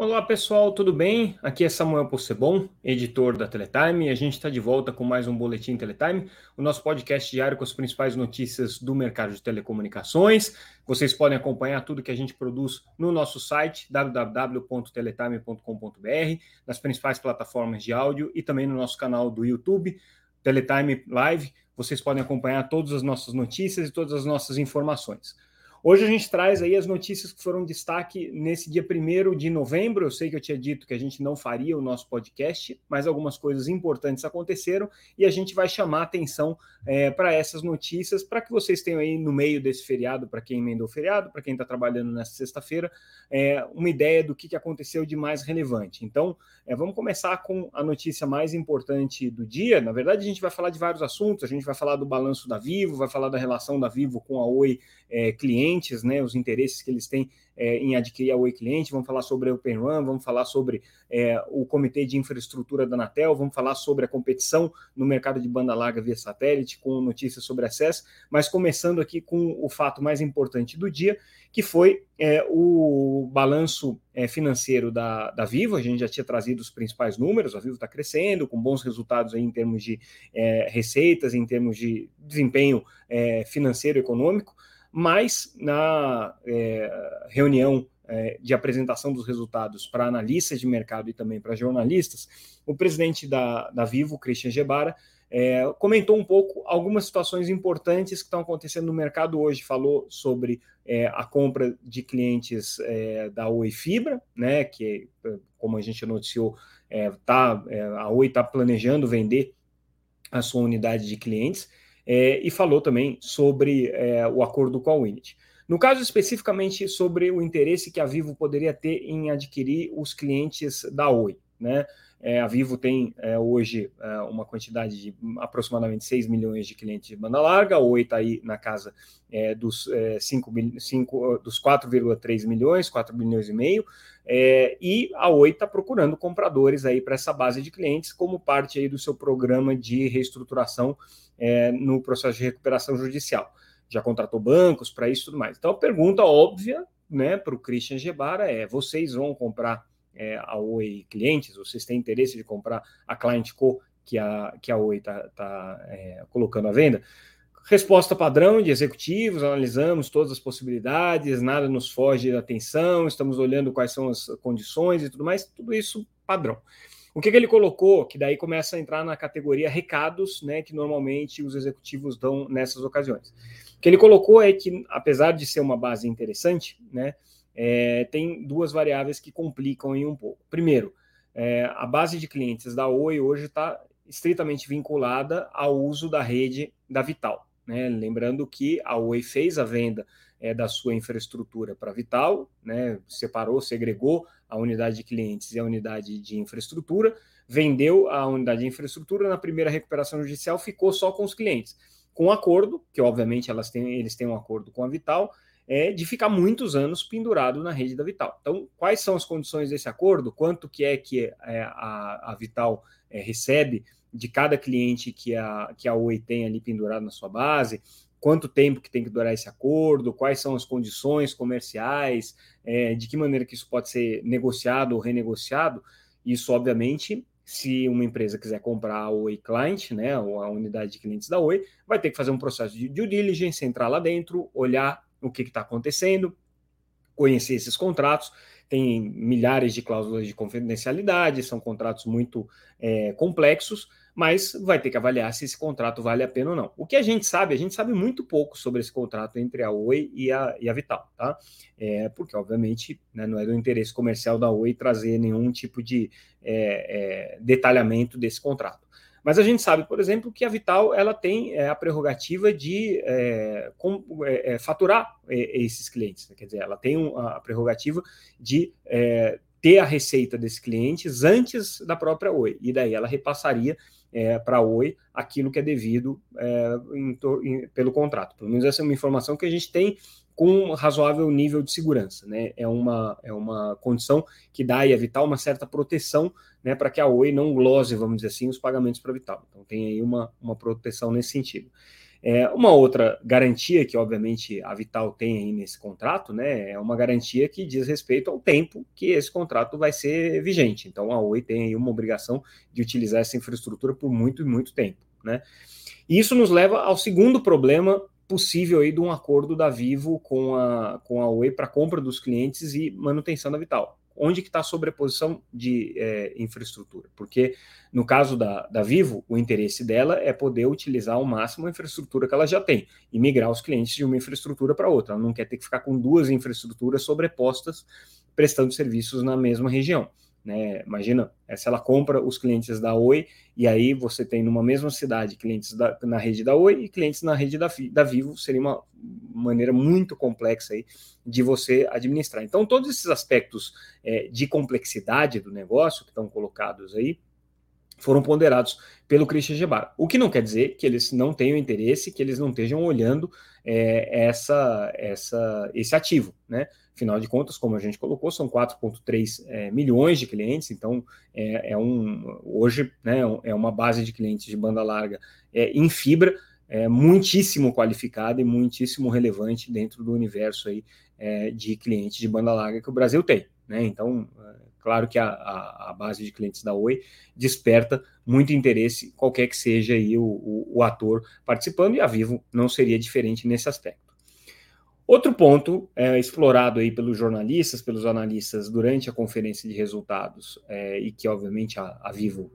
Olá pessoal, tudo bem? Aqui é Samuel Possebon, editor da Teletime, e a gente está de volta com mais um Boletim Teletime, o nosso podcast diário com as principais notícias do mercado de telecomunicações. Vocês podem acompanhar tudo que a gente produz no nosso site www.teletime.com.br, nas principais plataformas de áudio e também no nosso canal do YouTube, Teletime Live. Vocês podem acompanhar todas as nossas notícias e todas as nossas informações. Hoje a gente traz aí as notícias que foram destaque nesse dia 1 de novembro. Eu sei que eu tinha dito que a gente não faria o nosso podcast, mas algumas coisas importantes aconteceram e a gente vai chamar atenção é, para essas notícias, para que vocês tenham aí no meio desse feriado, para quem emendou o feriado, para quem está trabalhando nessa sexta-feira, é, uma ideia do que, que aconteceu de mais relevante. Então, é, vamos começar com a notícia mais importante do dia. Na verdade, a gente vai falar de vários assuntos, a gente vai falar do balanço da Vivo, vai falar da relação da Vivo com a Oi é, cliente clientes, né, os interesses que eles têm é, em adquirir a Oi Cliente, vamos falar sobre a Open Run, vamos falar sobre é, o Comitê de Infraestrutura da Anatel, vamos falar sobre a competição no mercado de banda larga via satélite, com notícias sobre acesso, mas começando aqui com o fato mais importante do dia, que foi é, o balanço é, financeiro da, da Vivo, a gente já tinha trazido os principais números, a Vivo está crescendo, com bons resultados em termos de é, receitas, em termos de desempenho é, financeiro e econômico, mas na é, reunião é, de apresentação dos resultados para analistas de mercado e também para jornalistas, o presidente da, da Vivo, Christian Gebara, é, comentou um pouco algumas situações importantes que estão acontecendo no mercado hoje. Falou sobre é, a compra de clientes é, da Oi Fibra, né, que, como a gente noticiou, é, tá, é, a Oi está planejando vender a sua unidade de clientes é, e falou também sobre é, o acordo com a Winit. No caso especificamente sobre o interesse que a Vivo poderia ter em adquirir os clientes da Oi, né? É, a Vivo tem é, hoje é, uma quantidade de aproximadamente 6 milhões de clientes de banda larga, Oi está aí na casa é, dos, 5, é, 5, dos 4,3 milhões, 4 bilhões e meio, é, e a Oi está procurando compradores aí para essa base de clientes como parte aí do seu programa de reestruturação no processo de recuperação judicial. Já contratou bancos para isso e tudo mais. Então a pergunta óbvia né, para o Christian Gebara é: vocês vão comprar é, a Oi clientes, vocês têm interesse de comprar a Client Co que a, que a Oi está tá, é, colocando à venda? Resposta padrão de executivos, analisamos todas as possibilidades, nada nos foge da atenção, estamos olhando quais são as condições e tudo mais, tudo isso padrão. O que, que, ele colocou, que daí começa a entrar na categoria recados, né, que normalmente os executivos dão nessas ocasiões. O que ele colocou é que, apesar de ser uma base interessante, né, é, tem duas variáveis que complicam aí um pouco. Primeiro, é, a base de clientes da Oi hoje está estritamente vinculada ao uso da rede da Vital. Né? Lembrando que a Oi fez a venda é, da sua infraestrutura para a Vital, né? separou, segregou a unidade de clientes e a unidade de infraestrutura, vendeu a unidade de infraestrutura na primeira recuperação judicial, ficou só com os clientes. Com um acordo, que obviamente elas têm, eles têm um acordo com a Vital, é de ficar muitos anos pendurado na rede da Vital. Então, quais são as condições desse acordo? Quanto que é que é, a, a Vital é, recebe de cada cliente que a, que a Oi tem ali pendurado na sua base? Quanto tempo que tem que durar esse acordo? Quais são as condições comerciais? É, de que maneira que isso pode ser negociado ou renegociado? Isso, obviamente, se uma empresa quiser comprar a Oi Client, né, ou a unidade de clientes da Oi, vai ter que fazer um processo de due diligence, entrar lá dentro, olhar o que está acontecendo, conhecer esses contratos. Tem milhares de cláusulas de confidencialidade, são contratos muito é, complexos, mas vai ter que avaliar se esse contrato vale a pena ou não. O que a gente sabe, a gente sabe muito pouco sobre esse contrato entre a Oi e a, e a Vital, tá? É, porque, obviamente, né, não é do interesse comercial da Oi trazer nenhum tipo de é, é, detalhamento desse contrato. Mas a gente sabe, por exemplo, que a Vital ela tem é, a prerrogativa de é, com, é, é faturar é, esses clientes. Né? Quer dizer, ela tem um, a prerrogativa de é, ter a receita desses clientes antes da própria Oi. E daí ela repassaria para a Oi aquilo que é devido em, em, pelo contrato. Pelo menos essa é uma informação que a gente tem com razoável nível de segurança. Né? É, uma, é uma condição que dá a Vital uma certa proteção né, para que a Oi não glose, vamos dizer assim, os pagamentos para a Vital. Então tem aí uma, uma proteção nesse sentido. É, uma outra garantia que, obviamente, a Vital tem aí nesse contrato, né, é uma garantia que diz respeito ao tempo que esse contrato vai ser vigente. Então, a Oi tem aí uma obrigação de utilizar essa infraestrutura por muito e muito tempo, né? E isso nos leva ao segundo problema possível aí de um acordo da Vivo com a, com a Oi para compra dos clientes e manutenção da Vital onde que está a sobreposição de é, infraestrutura? Porque no caso da, da Vivo, o interesse dela é poder utilizar ao máximo a infraestrutura que ela já tem e migrar os clientes de uma infraestrutura para outra. Ela não quer ter que ficar com duas infraestruturas sobrepostas prestando serviços na mesma região. Né? Imagina é, se ela compra os clientes da Oi e aí você tem numa mesma cidade clientes da, na rede da Oi e clientes na rede da, da Vivo, seria uma maneira muito complexa aí de você administrar. Então, todos esses aspectos é, de complexidade do negócio que estão colocados aí foram ponderados pelo Christian Gebara. O que não quer dizer que eles não tenham interesse, que eles não estejam olhando é, essa, essa, esse ativo, né? Afinal de contas, como a gente colocou, são 4,3 é, milhões de clientes, então é, é, um hoje né, é uma base de clientes de banda larga é, em fibra, é, muitíssimo qualificada e muitíssimo relevante dentro do universo aí, é, de clientes de banda larga que o Brasil tem. Né? Então, é, claro que a, a, a, base de clientes da Oi desperta muito interesse, qualquer que seja aí o, o, o ator participando, e a Vivo não seria diferente nesse aspecto. Outro ponto é, explorado aí pelos jornalistas, pelos analistas durante a conferência de resultados, é, e que obviamente a, a Vivo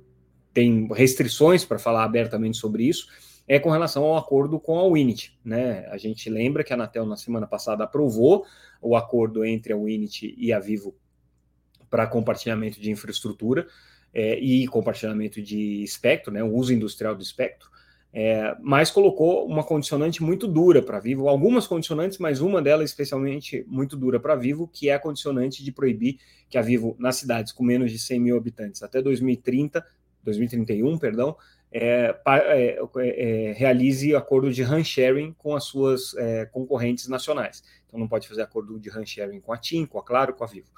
tem restrições para falar abertamente sobre isso, é com relação ao acordo com a Winit. Né? A gente lembra que a Anatel na semana passada aprovou o acordo entre a Winit e a Vivo para compartilhamento de infraestrutura é, e compartilhamento de espectro, né, o uso industrial do espectro é, mas colocou uma condicionante muito dura para Vivo, algumas condicionantes, mas uma delas especialmente muito dura para Vivo, que é a condicionante de proibir que a Vivo, nas cidades com menos de 100 mil habitantes até 2030, 2031, perdão, é, é, é, realize acordo de run sharing com as suas é, concorrentes nacionais. Então não pode fazer acordo de run sharing com a TIM, com a Claro, com a Vivo.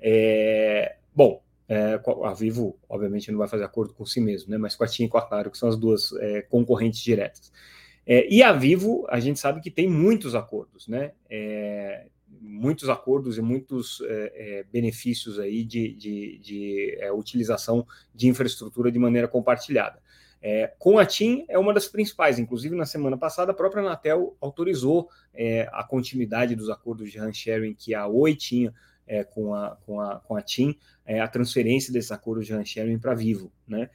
É, bom, é, a Vivo, obviamente, não vai fazer acordo com si mesmo, né? Mas com a TIM e com a Claro, que são as duas é, concorrentes diretas. É, e a Vivo, a gente sabe que tem muitos acordos, né? É, muitos acordos e muitos é, é, benefícios aí de, de, de utilização de infraestrutura de maneira compartilhada. É, com a TIM é uma das principais, inclusive na semana passada a própria Anatel autorizou é, a continuidade dos acordos de hand sharing que a Oi tinha é, com, a, com, a, com a TIM é, a transferência desses acordos de sharing para Vivo, né?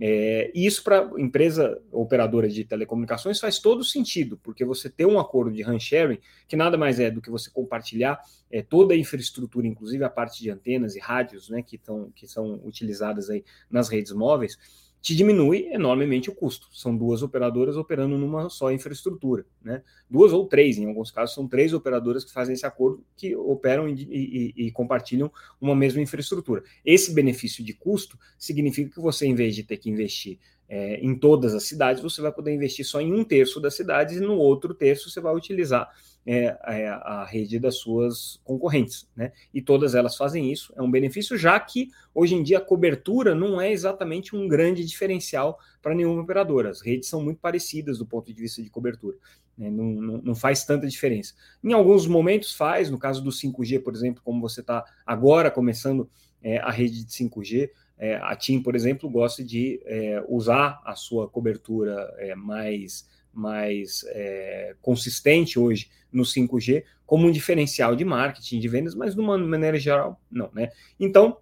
É, isso para empresa operadora de telecomunicações faz todo sentido, porque você ter um acordo de sharing, que nada mais é do que você compartilhar é, toda a infraestrutura, inclusive a parte de antenas e rádios, né, que, tão, que são utilizadas aí nas redes móveis, te diminui enormemente o custo. São duas operadoras operando numa só infraestrutura, né? Duas ou três, em alguns casos, são três operadoras que fazem esse acordo, que operam e, e, e, compartilham uma mesma infraestrutura. Esse benefício de custo significa que você, em vez de ter que investir é, em todas as cidades, você vai poder investir só em um terço das cidades e no outro terço você vai utilizar é, é, a rede das suas concorrentes, né? E todas elas fazem isso, é um benefício, já que hoje em dia a cobertura não é exatamente um grande diferencial para nenhuma operadora. As redes são muito parecidas do ponto de vista de cobertura, né? não, não, não, faz tanta diferença. Em alguns momentos faz, no caso do 5G, por exemplo, como você está agora começando é, a rede de 5G, é, a TIM, por exemplo, gosta de é, usar a sua cobertura é, mais mais é, consistente hoje no 5G como um diferencial de marketing, de vendas, mas de uma maneira geral, não, né? Então,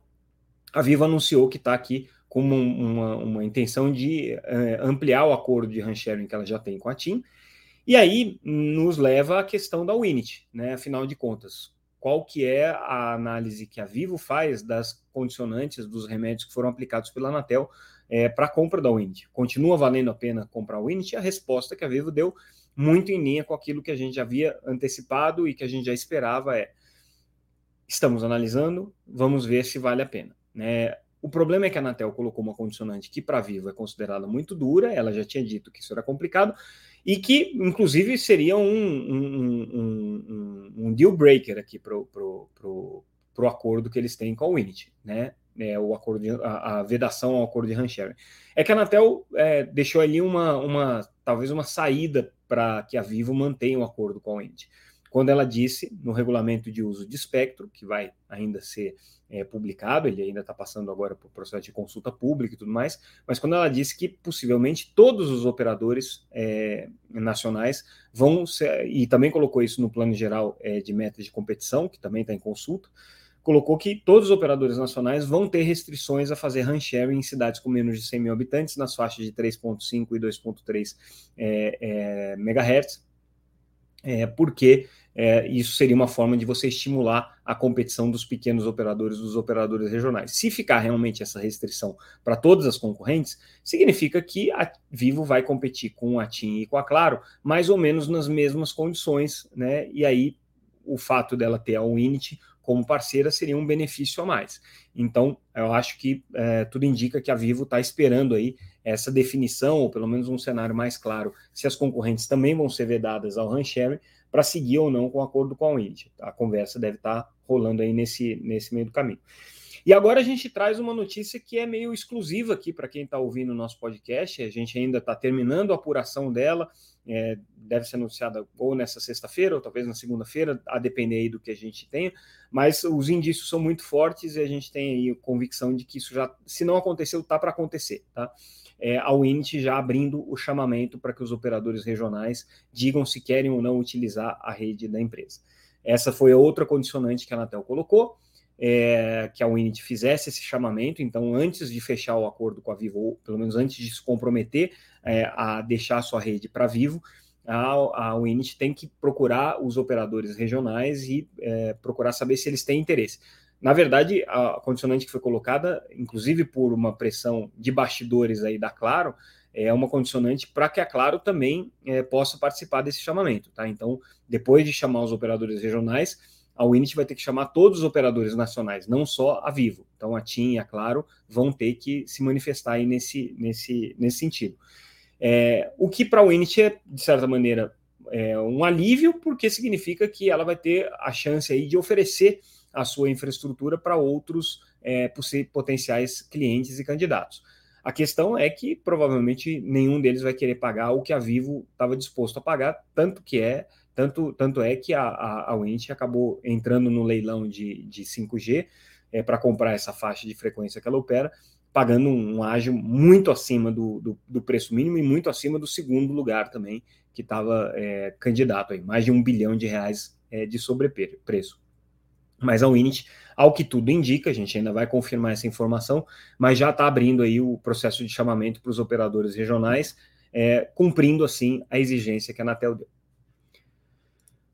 a Vivo anunciou que está aqui com uma, uma, intenção de é, ampliar o acordo de sharing que ela já tem com a TIM, e aí nos leva à questão da Winit, né? Afinal de contas, qual que é a análise que a Vivo faz das condicionantes dos remédios que foram aplicados pela Anatel é, para a compra da Wind. Continua valendo a pena comprar a Wind? E a resposta que a Vivo deu muito em linha com aquilo que a gente já havia antecipado e que a gente já esperava é estamos analisando, vamos ver se vale a pena. Né? O problema é que a Anatel colocou uma condicionante que para Vivo é considerada muito dura, ela já tinha dito que isso era complicado, e que, inclusive, seria um, um, um, um deal breaker aqui para o acordo que eles têm com a Unity, né? É, o acordo de, a, a, vedação ao acordo de hand É que a Anatel é, deixou ali uma, uma talvez uma saída para que a Vivo mantenha o acordo com a Unity quando ela disse no regulamento de uso de espectro, que vai ainda ser é, publicado, ele ainda está passando agora por processo de consulta pública e tudo mais, mas quando ela disse que possivelmente todos os operadores é, nacionais vão ser, e também colocou isso no plano geral é, de metas de competição, que também está em consulta, colocou que todos os operadores nacionais vão ter restrições a fazer run sharing em cidades com menos de 100 mil habitantes, nas faixas de 3.5 e 2.3 é, é, MHz, é, porque é, isso seria uma forma de você estimular a competição dos pequenos operadores, dos operadores regionais. Se ficar realmente essa restrição para todas as concorrentes, significa que a Vivo vai competir com a TIM e com a Claro, mais ou menos nas mesmas condições, né? E aí o fato dela ter a Unity como parceira seria um benefício a mais. Então, eu acho que é, tudo indica que a Vivo está esperando aí essa definição, ou pelo menos um cenário mais claro, se as concorrentes também vão ser vedadas ao RAN para seguir ou não com o acordo com a Unity. A conversa deve estar tá rolando aí nesse, nesse meio do caminho. E agora a gente traz uma notícia que é meio exclusiva aqui para quem está ouvindo o nosso podcast. A gente ainda está terminando a apuração dela, é, deve ser anunciada ou nessa sexta-feira, ou talvez na segunda-feira, a depender aí do que a gente tenha. Mas os indícios são muito fortes e a gente tem aí convicção de que isso já, se não aconteceu, está para acontecer, tá? É, a Unity já abrindo o chamamento para que os operadores regionais digam se querem ou não utilizar a rede da empresa. Essa foi outra condicionante que a Anatel colocou, é, que a Unity fizesse esse chamamento, então antes de fechar o acordo com a Vivo, ou pelo menos antes de se comprometer é, a deixar a sua rede para Vivo, a, a tem que procurar os operadores regionais e é, procurar saber se eles têm interesse. Na verdade, a condicionante que foi colocada, inclusive por uma pressão de bastidores aí da Claro, é uma condicionante para que a Claro também é, possa participar desse chamamento, tá? Então, depois de chamar os operadores regionais, a Winit vai ter que chamar todos os operadores nacionais, não só a Vivo. Então, a TIM e a Claro vão ter que se manifestar aí nesse, nesse, nesse sentido. É, o que para a Winit é, de certa maneira, é um alívio, porque significa que ela vai ter a chance aí de oferecer a sua infraestrutura para outros é, potenciais clientes e candidatos. A questão é que provavelmente nenhum deles vai querer pagar o que a Vivo estava disposto a pagar, tanto que é tanto, tanto é que a, a, a Wint acabou entrando no leilão de, de 5G é, para comprar essa faixa de frequência que ela opera, pagando um ágio muito acima do, do, do, preço mínimo e muito acima do segundo lugar também, que estava é, candidato aí, mais de um bilhão de reais é, de sobrepreço. Mas a Winit, ao que tudo indica, a gente ainda vai confirmar essa informação, mas já está abrindo aí o processo de chamamento para os operadores regionais, é, cumprindo assim a exigência que a Anatel deu.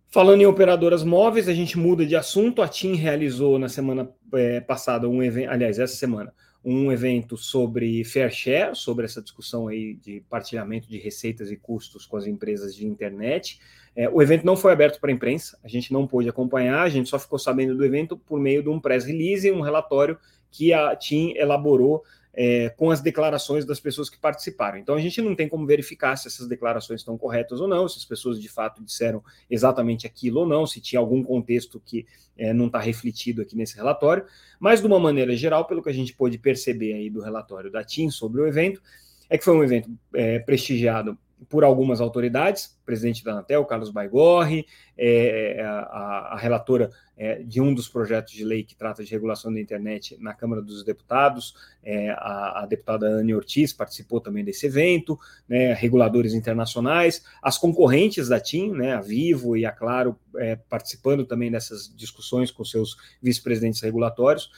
Falando em operadoras móveis, a gente muda de assunto. A TIM realizou na semana é, passada um evento, aliás, essa semana, um evento sobre fair share, sobre essa discussão aí de partilhamento de receitas e custos com as empresas de internet. É, o evento não foi aberto para a imprensa, a gente não pôde acompanhar, a gente só ficou sabendo do evento por meio de um press release, um relatório que a TIM elaborou é, com as declarações das pessoas que participaram. Então a gente não tem como verificar se essas declarações estão corretas ou não, se as pessoas de fato disseram exatamente aquilo ou não, se tinha algum contexto que é, não está refletido aqui nesse relatório. Mas de uma maneira geral, pelo que a gente pôde perceber aí do relatório da TIM sobre o evento, é que foi um evento é, prestigiado por algumas autoridades, presidente da Anatel, Carlos Baigorre, é, a, a, relatora é, de um dos projetos de lei que trata de regulação da internet na Câmara dos Deputados, é, a, a, deputada Anne Ortiz participou também desse evento, né, reguladores internacionais, as concorrentes da TIM, né, a Vivo e a Claro, é, participando também dessas discussões com seus vice-presidentes regulatórios,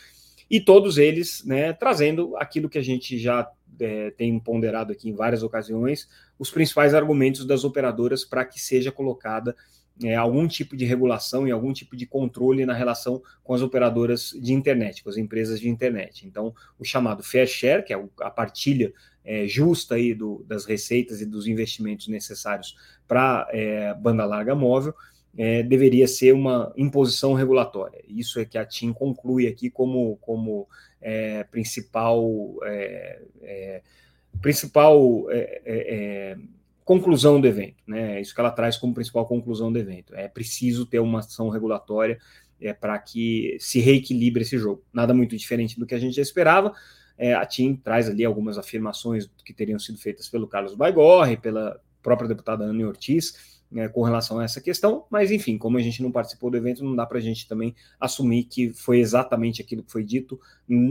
e todos eles né, trazendo aquilo que a gente já é, tem ponderado aqui em várias ocasiões, os principais argumentos das operadoras para que seja colocada é, algum tipo de regulação e algum tipo de controle na relação com as operadoras de internet, com as empresas de internet. Então, o chamado fair share, que é a partilha é, justa aí do, das receitas e dos investimentos necessários para é, banda larga móvel, é, deveria ser uma imposição regulatória. Isso é que a TIM conclui aqui como, como é, principal, é, é principal é, é, conclusão do evento. Né? Isso que ela traz como principal conclusão do evento. É preciso ter uma ação regulatória é, para que se reequilibre esse jogo. Nada muito diferente do que a gente já esperava. A TIM traz ali algumas afirmações que teriam sido feitas pelo Carlos Baigorre, pela própria deputada Ana Ortiz, né, com relação a essa questão, mas enfim, como a gente não participou do evento, não dá para a gente também assumir que foi exatamente aquilo que foi dito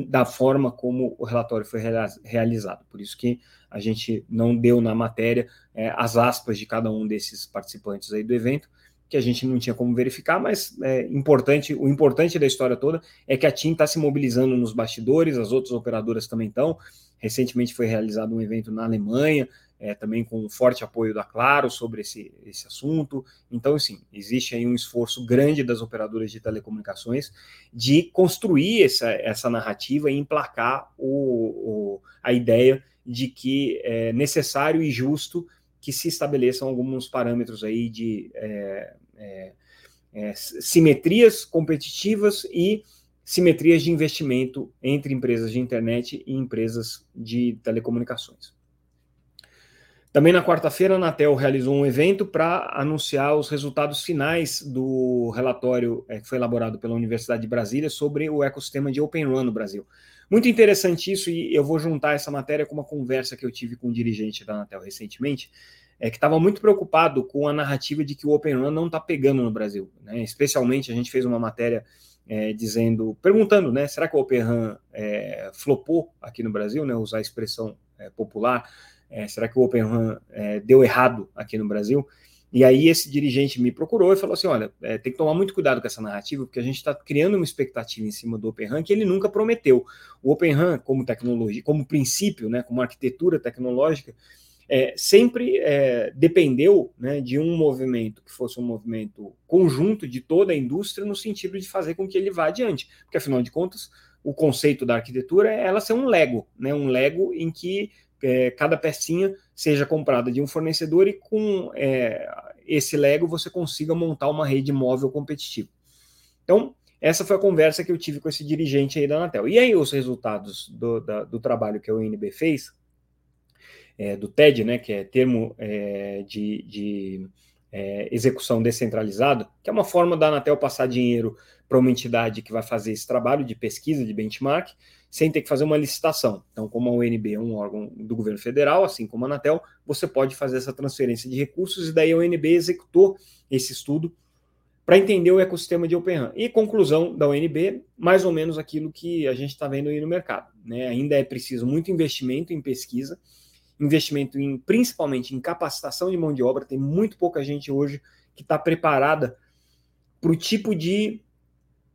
da forma como o relatório foi realizado. Por isso que a gente não deu na matéria é, as aspas de cada um desses participantes aí do evento, que a gente não tinha como verificar, mas é importante, o importante da história toda é que a TIM está se mobilizando nos bastidores, as outras operadoras também estão. Recentemente foi realizado um evento na Alemanha, é, também com um forte apoio da Claro sobre esse, esse assunto. Então, sim, existe aí um esforço grande das operadoras de telecomunicações de construir essa, essa narrativa e emplacar o, o, a ideia de que é necessário e justo que se estabeleçam alguns parâmetros aí de é, é, é simetrias competitivas e simetrias de investimento entre empresas de internet e empresas de telecomunicações. Também na quarta-feira, a Anatel realizou um evento para anunciar os resultados finais do relatório é, que foi elaborado pela Universidade de Brasília sobre o ecossistema de Open Run no Brasil. Muito interessante isso, e eu vou juntar essa matéria com uma conversa que eu tive com um dirigente da Anatel recentemente, é, que estava muito preocupado com a narrativa de que o Open Run não está pegando no Brasil. Né? Especialmente, a gente fez uma matéria é, dizendo, perguntando, né, será que o Open Run é, flopou aqui no Brasil, né, usar a expressão é, popular, é, será que o Open Run é, deu errado aqui no Brasil? E aí esse dirigente me procurou e falou assim, olha, é, tem que tomar muito cuidado com essa narrativa, porque a gente está criando uma expectativa em cima do Open Run que ele nunca prometeu. O Open Run, como tecnologia, como princípio, né, como arquitetura tecnológica, é, sempre é, dependeu né, de um movimento que fosse um movimento conjunto de toda a indústria, no sentido de fazer com que ele vá adiante. Porque, afinal de contas, o conceito da arquitetura é ela ser um Lego, né, um Lego em que é, cada pecinha seja comprada de um fornecedor e com é, esse Lego você consiga montar uma rede móvel competitiva. Então, essa foi a conversa que eu tive com esse dirigente aí da Anatel. E aí, os resultados do, da, do trabalho que a UNB fez, é, do TED, né, que é termo é, de, de é, execução descentralizado, que é uma forma da Anatel passar dinheiro para uma entidade que vai fazer esse trabalho de pesquisa, de benchmark, sem ter que fazer uma licitação. Então, como a UNB é um órgão do governo federal, assim como a Anatel, você pode fazer essa transferência de recursos e daí a UNB executou esse estudo para entender o ecossistema de Open. E conclusão da UNB, mais ou menos aquilo que a gente está vendo aí no mercado. Né? Ainda é preciso muito investimento em pesquisa, investimento em principalmente em capacitação de mão de obra. Tem muito pouca gente hoje que está preparada para o tipo de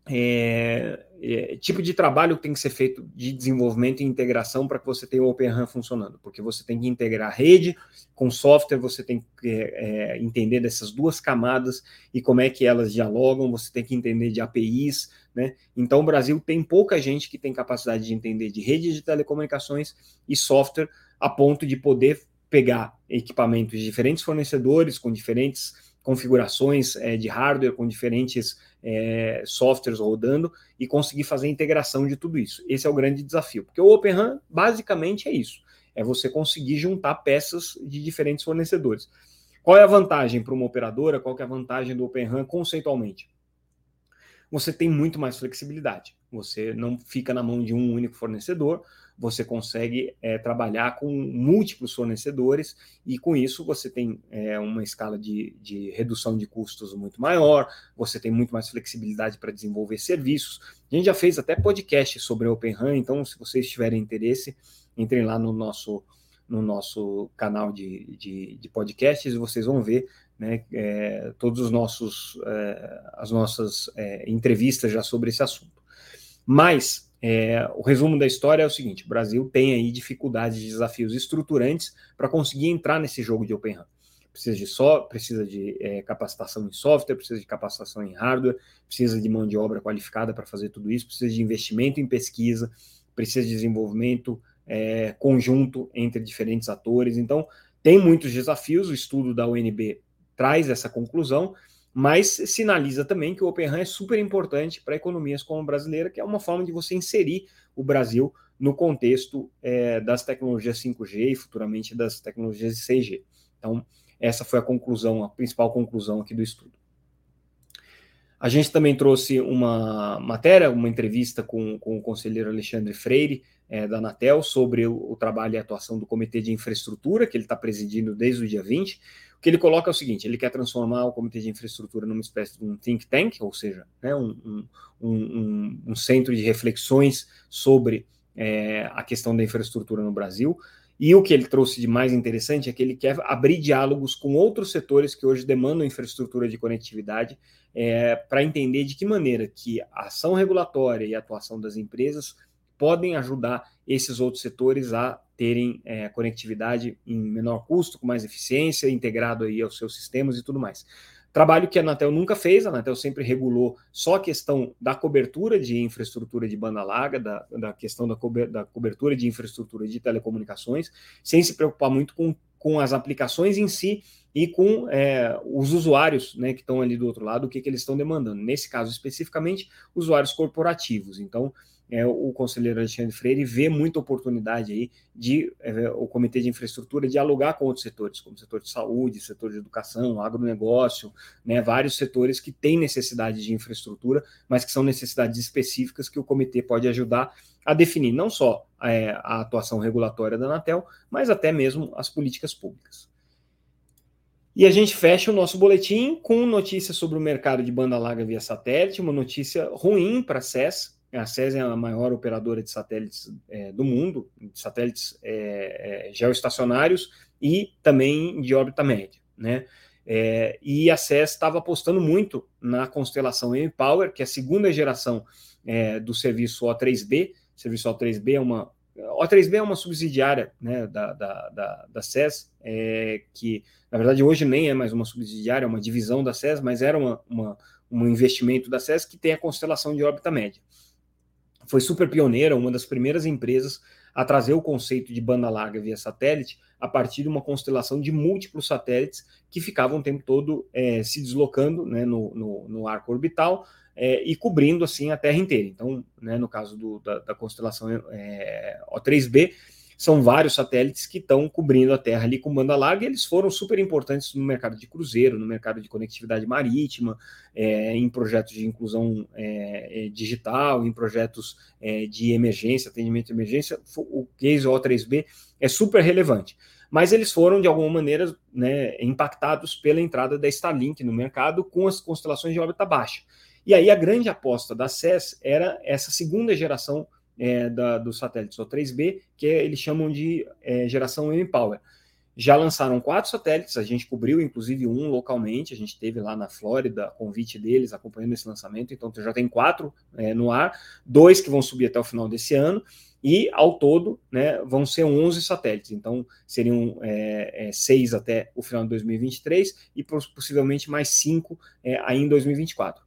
é, é, tipo de trabalho que tem que ser feito de desenvolvimento e integração para que você tenha o Open RAN funcionando, porque você tem que integrar a rede com software, você tem que é, é, entender dessas duas camadas e como é que elas dialogam, você tem que entender de APIs, né? Então o Brasil tem pouca gente que tem capacidade de entender de rede de telecomunicações e software a ponto de poder pegar equipamentos de diferentes fornecedores com diferentes configurações é, de hardware, com diferentes é, softwares rodando e conseguir fazer a integração de tudo isso. Esse é o grande desafio, porque o Open RAN basicamente é isso: é você conseguir juntar peças de diferentes fornecedores. Qual é a vantagem para uma operadora? Qual é a vantagem do Open RAN conceitualmente? Você tem muito mais flexibilidade. Você não fica na mão de um único fornecedor, você consegue é, trabalhar com múltiplos fornecedores e com isso você tem é, uma escala de, de redução de custos muito maior, você tem muito mais flexibilidade para desenvolver serviços. A gente já fez até podcast sobre Open RAN, então se vocês tiverem interesse, entrem lá no nosso no nosso canal de, de, de podcasts e vocês vão ver né, é, todos os nossos é, as nossas é, entrevistas já sobre esse assunto. Mas é, o resumo da história é o seguinte: o Brasil tem aí dificuldades desafios estruturantes para conseguir entrar nesse jogo de Open RAN. Precisa de só, precisa de é, capacitação em software, precisa de capacitação em hardware, precisa de mão de obra qualificada para fazer tudo isso, precisa de investimento em pesquisa, precisa de desenvolvimento é, conjunto entre diferentes atores. Então, tem muitos desafios. O estudo da UNB traz essa conclusão mas sinaliza também que o Open RAN é super importante para economias como a brasileira, que é uma forma de você inserir o Brasil no contexto é, das tecnologias 5G e futuramente das tecnologias 6G. Então, essa foi a conclusão, a principal conclusão aqui do estudo. A gente também trouxe uma matéria, uma entrevista com, com o conselheiro Alexandre Freire, é, da Anatel, sobre o, o, trabalho e atuação do Comitê de Infraestrutura, que ele está presidindo desde o dia 20. O que ele coloca é o seguinte: ele quer transformar o Comitê de Infraestrutura numa espécie de um think tank, ou seja, né, um, um, um, um centro de reflexões sobre é, a questão da infraestrutura no Brasil. E o que ele trouxe de mais interessante é que ele quer abrir diálogos com outros setores que hoje demandam infraestrutura de conectividade é, para entender de que maneira que a ação regulatória e a atuação das empresas podem ajudar esses outros setores a terem é, conectividade em menor custo, com mais eficiência, integrado aí aos seus sistemas e tudo mais. Trabalho que a Anatel nunca fez, a Anatel sempre regulou só a questão da cobertura de infraestrutura de banda larga, da, da questão da, da cobertura de infraestrutura de telecomunicações, sem se preocupar muito com, com as aplicações em si e com é, os usuários né, que estão ali do outro lado, o que, que eles estão demandando. Nesse caso especificamente, usuários corporativos. Então, é, o conselheiro Alexandre Freire vê muita oportunidade aí de é, o Comitê de Infraestrutura dialogar com outros setores, como o setor de saúde, setor de educação, agronegócio, né, vários setores que têm necessidade de infraestrutura, mas que são necessidades específicas que o comitê pode ajudar a definir não só é, a atuação regulatória da Anatel, mas até mesmo as políticas públicas. E a gente fecha o nosso boletim com notícias sobre o mercado de banda larga via satélite, uma notícia ruim para a SES, a SES é a maior operadora de satélites é, do mundo, de satélites é, é, geoestacionários e também de órbita média, né? É, e a SES estava apostando muito na constelação M-Power, que é a segunda geração é, do serviço O3B. O serviço O3B é uma O3B é uma subsidiária né, da, da, da, da SES, é, que na verdade hoje nem é mais uma subsidiária, é uma divisão da SES, mas era uma, uma, um investimento da SES que tem a constelação de órbita média foi super pioneira, uma das primeiras empresas a trazer o conceito de banda larga via satélite a partir de uma constelação de múltiplos satélites que ficavam o tempo todo é, se deslocando né, no, no, no, arco orbital é, e cobrindo assim a Terra inteira. Então, né, no caso do, da, da, constelação é, O3B, são vários satélites que estão cobrindo a Terra ali com banda larga, e eles foram super importantes no mercado de cruzeiro, no mercado de conectividade marítima, é, em projetos de inclusão é, é digital, em projetos é, de emergência, atendimento de emergência. O case O3B é super relevante. Mas eles foram, de alguma maneira, né, impactados pela entrada da Starlink no mercado com as constelações de órbita baixa. E aí a grande aposta da SES era essa segunda geração é, da, do satélite O3B, que eles chamam de é, geração M-Power. Já lançaram quatro satélites, a gente cobriu inclusive um localmente, a gente teve lá na Flórida, convite deles acompanhando esse lançamento, então já tem quatro é, no ar, dois que vão subir até o final desse ano, e ao todo né, vão ser 11 satélites, então seriam é, é, seis até o final de 2023 e possivelmente mais cinco é, aí em 2024.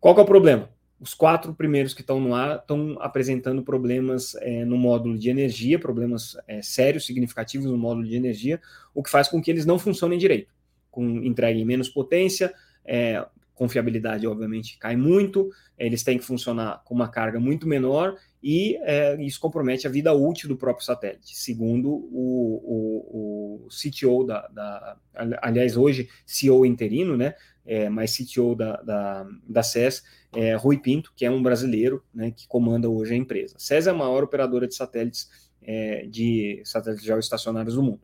Qual que é o problema? Os quatro primeiros que estão no ar estão apresentando problemas é, no módulo de energia, problemas é, sérios, significativos no módulo de energia, o que faz com que eles não funcionem direito, com entreguem menos potência, é, confiabilidade obviamente cai muito, eles têm que funcionar com uma carga muito menor e é, isso compromete a vida útil do próprio satélite, segundo o, o, o CTO da, da, aliás hoje CEO interino, né, é, mas CTO da, da, da SES, é, Rui Pinto, que é um brasileiro né, que comanda hoje a empresa. SES é a maior operadora de satélites é, de satélites geoestacionários do mundo.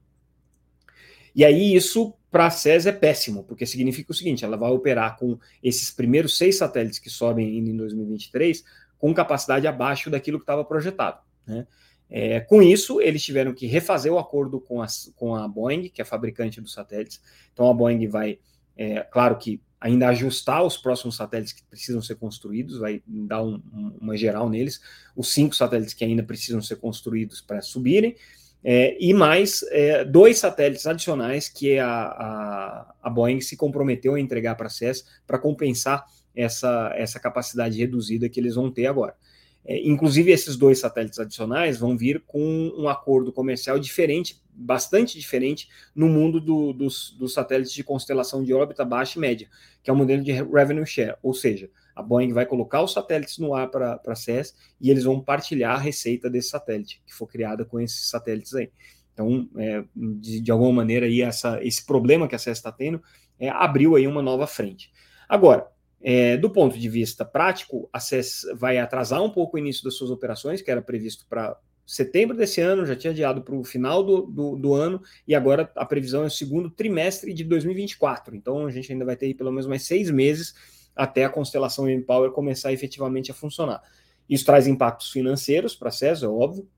E aí isso para a SES é péssimo, porque significa o seguinte, ela vai operar com esses primeiros seis satélites que sobem em 2023 com capacidade abaixo daquilo que estava projetado. Né? É, com isso, eles tiveram que refazer o acordo com a, com a Boeing, que é a fabricante dos satélites. Então a Boeing vai é, claro que ainda ajustar os próximos satélites que precisam ser construídos, vai dar um, um, uma geral neles, os cinco satélites que ainda precisam ser construídos para subirem, é, e mais é, dois satélites adicionais que a, a, a, Boeing se comprometeu a entregar para a CES para compensar essa, essa capacidade reduzida que eles vão ter agora. É, inclusive, esses dois satélites adicionais vão vir com um acordo comercial diferente, bastante diferente, no mundo do, dos, dos, satélites de constelação de órbita baixa e média, que é o modelo de revenue share, ou seja, a Boeing vai colocar os satélites no ar para a SES e eles vão partilhar a receita desse satélite, que for criada com esses satélites aí. Então, é, de, de, alguma maneira, aí essa, esse problema que a SES está tendo é, abriu aí uma nova frente. Agora, é, do ponto de vista prático, a SES vai atrasar um pouco o início das suas operações, que era previsto para setembro desse ano, já tinha adiado para o final do, do, do, ano, e agora a previsão é o segundo trimestre de 2024. Então a gente ainda vai ter pelo menos mais seis meses até a constelação Empower começar efetivamente a funcionar. Isso traz impactos financeiros para a SES, é óbvio,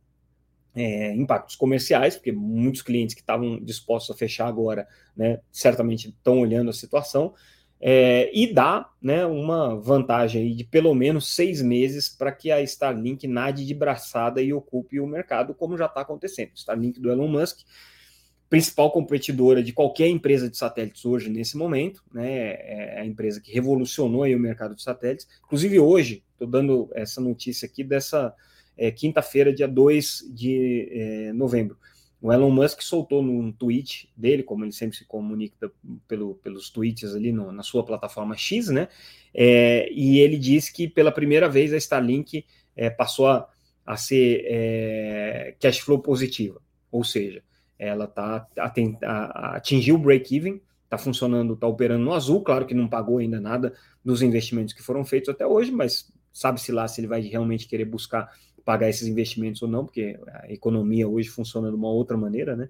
é, impactos comerciais, porque muitos clientes que estavam dispostos a fechar agora, né, certamente estão olhando a situação, é, e dá né, uma vantagem de pelo menos seis meses para que a Starlink nade de braçada e ocupe o mercado, como já está acontecendo. Starlink do Elon Musk, principal competidora de qualquer empresa de satélites hoje, nesse momento, né, é a empresa que revolucionou o mercado de satélites. Inclusive, hoje, estou dando essa notícia aqui dessa é, quinta-feira, dia 2 de é, novembro. O Elon Musk soltou num tweet dele, como ele sempre se comunica pelo, pelos tweets ali no, na sua plataforma X, né? É, e ele disse que pela primeira vez a Starlink é, passou a, a ser é, cash flow positiva, ou seja, ela está atingiu o break-even, está funcionando, está operando no azul, claro que não pagou ainda nada dos investimentos que foram feitos até hoje, mas sabe-se lá se ele vai realmente querer buscar pagar esses investimentos ou não, porque a economia hoje funciona de uma outra maneira, né?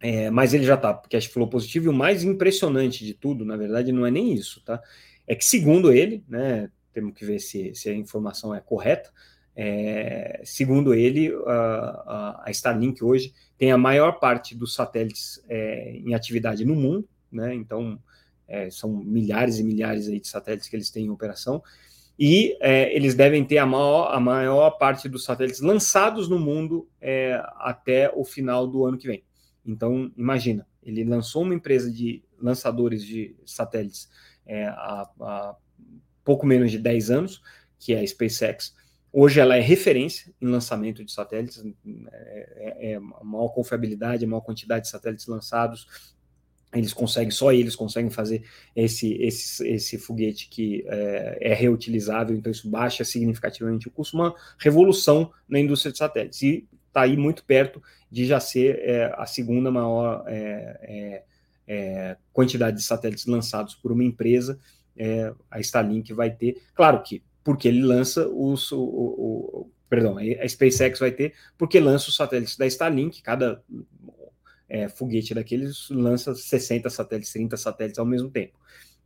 É, mas ele já está cash flow positivo, e o mais impressionante de tudo, na verdade, não é nem isso, tá? É que, segundo ele, né, temos que ver se, se a informação é correta, é, segundo ele, a, a, Starlink hoje tem a maior parte dos satélites é, em atividade no mundo, né? Então, é, são milhares e milhares aí de satélites que eles têm em operação, e é, eles devem ter a maior, a maior parte dos satélites lançados no mundo é, até o final do ano que vem. Então, imagina, ele lançou uma empresa de lançadores de satélites é, há, há, pouco menos de 10 anos, que é a SpaceX. Hoje ela é referência em lançamento de satélites, é, é, é maior confiabilidade, maior quantidade de satélites lançados, eles conseguem, só eles conseguem fazer esse, esse, esse foguete que é, é, reutilizável, então isso baixa significativamente o custo, uma revolução na indústria de satélites, e está aí muito perto de já ser é, a segunda maior é, quantidade de satélites lançados por uma empresa, a Starlink vai ter, claro que, porque ele lança os, o, o perdão, a SpaceX vai ter, porque lança os satélites da Starlink, cada é, foguete daqueles lança 60 satélites, 30 satélites ao mesmo tempo.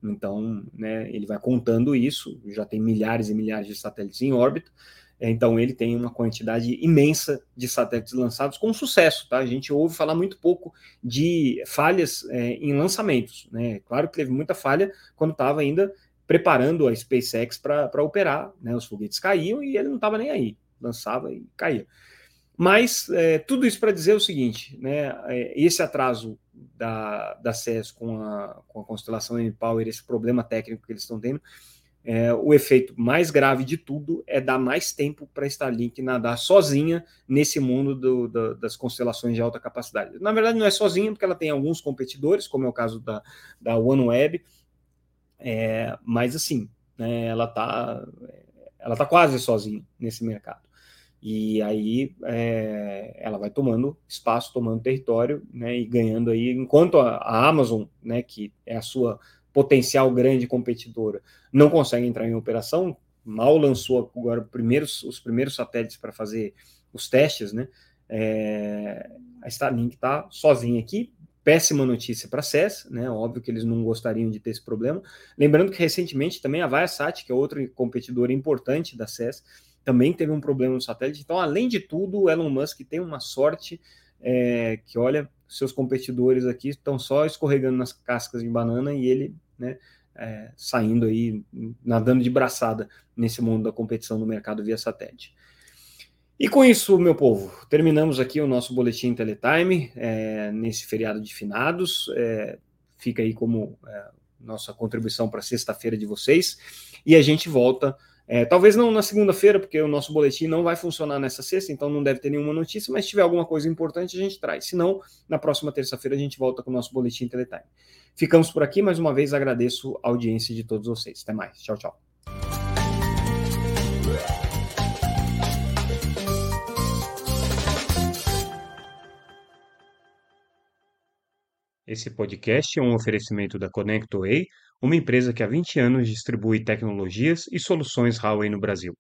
Então, né, ele vai contando isso, já tem milhares e milhares de satélites em órbita, é, então ele tem uma quantidade imensa de satélites lançados com sucesso, tá? A gente ouve falar muito pouco de falhas é, em lançamentos, né? Claro que teve muita falha quando estava ainda preparando a SpaceX para operar, né? Os foguetes caíam e ele não estava nem aí, lançava e caía. Mas é, tudo isso para dizer o seguinte, né, é, esse atraso da, da SES com a, com a constelação Empower, esse problema técnico que eles estão tendo, é, o efeito mais grave de tudo é dar mais tempo para a Starlink nadar sozinha nesse mundo do, do, das constelações de alta capacidade. Na verdade, não é sozinha, porque ela tem alguns competidores, como é o caso da, da OneWeb, é, mas assim, né, ela está ela tá quase sozinha nesse mercado. E aí é, ela vai tomando espaço, tomando território, né, e ganhando aí, enquanto a, a, Amazon, né, que é a sua potencial grande competidora, não consegue entrar em operação, mal lançou agora primeiros, os primeiros satélites para fazer os testes, né, é, a Starlink está sozinha aqui, péssima notícia para a SES, né? Óbvio que eles não gostariam de ter esse problema. Lembrando que recentemente também a Viasat, que é outro competidor importante da SES, também teve um problema no satélite. Então, além de tudo, o Elon Musk tem uma sorte é, que, olha, seus competidores aqui estão só escorregando nas cascas de banana e ele, né, é, saindo aí, nadando de braçada nesse mundo da competição no mercado via satélite. E com isso, meu povo, terminamos aqui o nosso boletim Teletime é, nesse feriado de finados. É, fica aí como é, nossa contribuição para sexta-feira de vocês. E a gente volta É, talvez não na segunda-feira, porque o nosso boletim não vai funcionar nessa sexta, então não deve ter nenhuma notícia, mas se tiver alguma coisa importante, a gente traz. Se não, na próxima terça-feira a gente volta com o nosso boletim Teletime. Ficamos por aqui, mais uma vez agradeço a audiência de todos vocês. Até mais. Tchau, tchau. Esse podcast é um oferecimento da ConnectWay, uma empresa que há 20 anos distribui tecnologias e soluções Huawei no Brasil.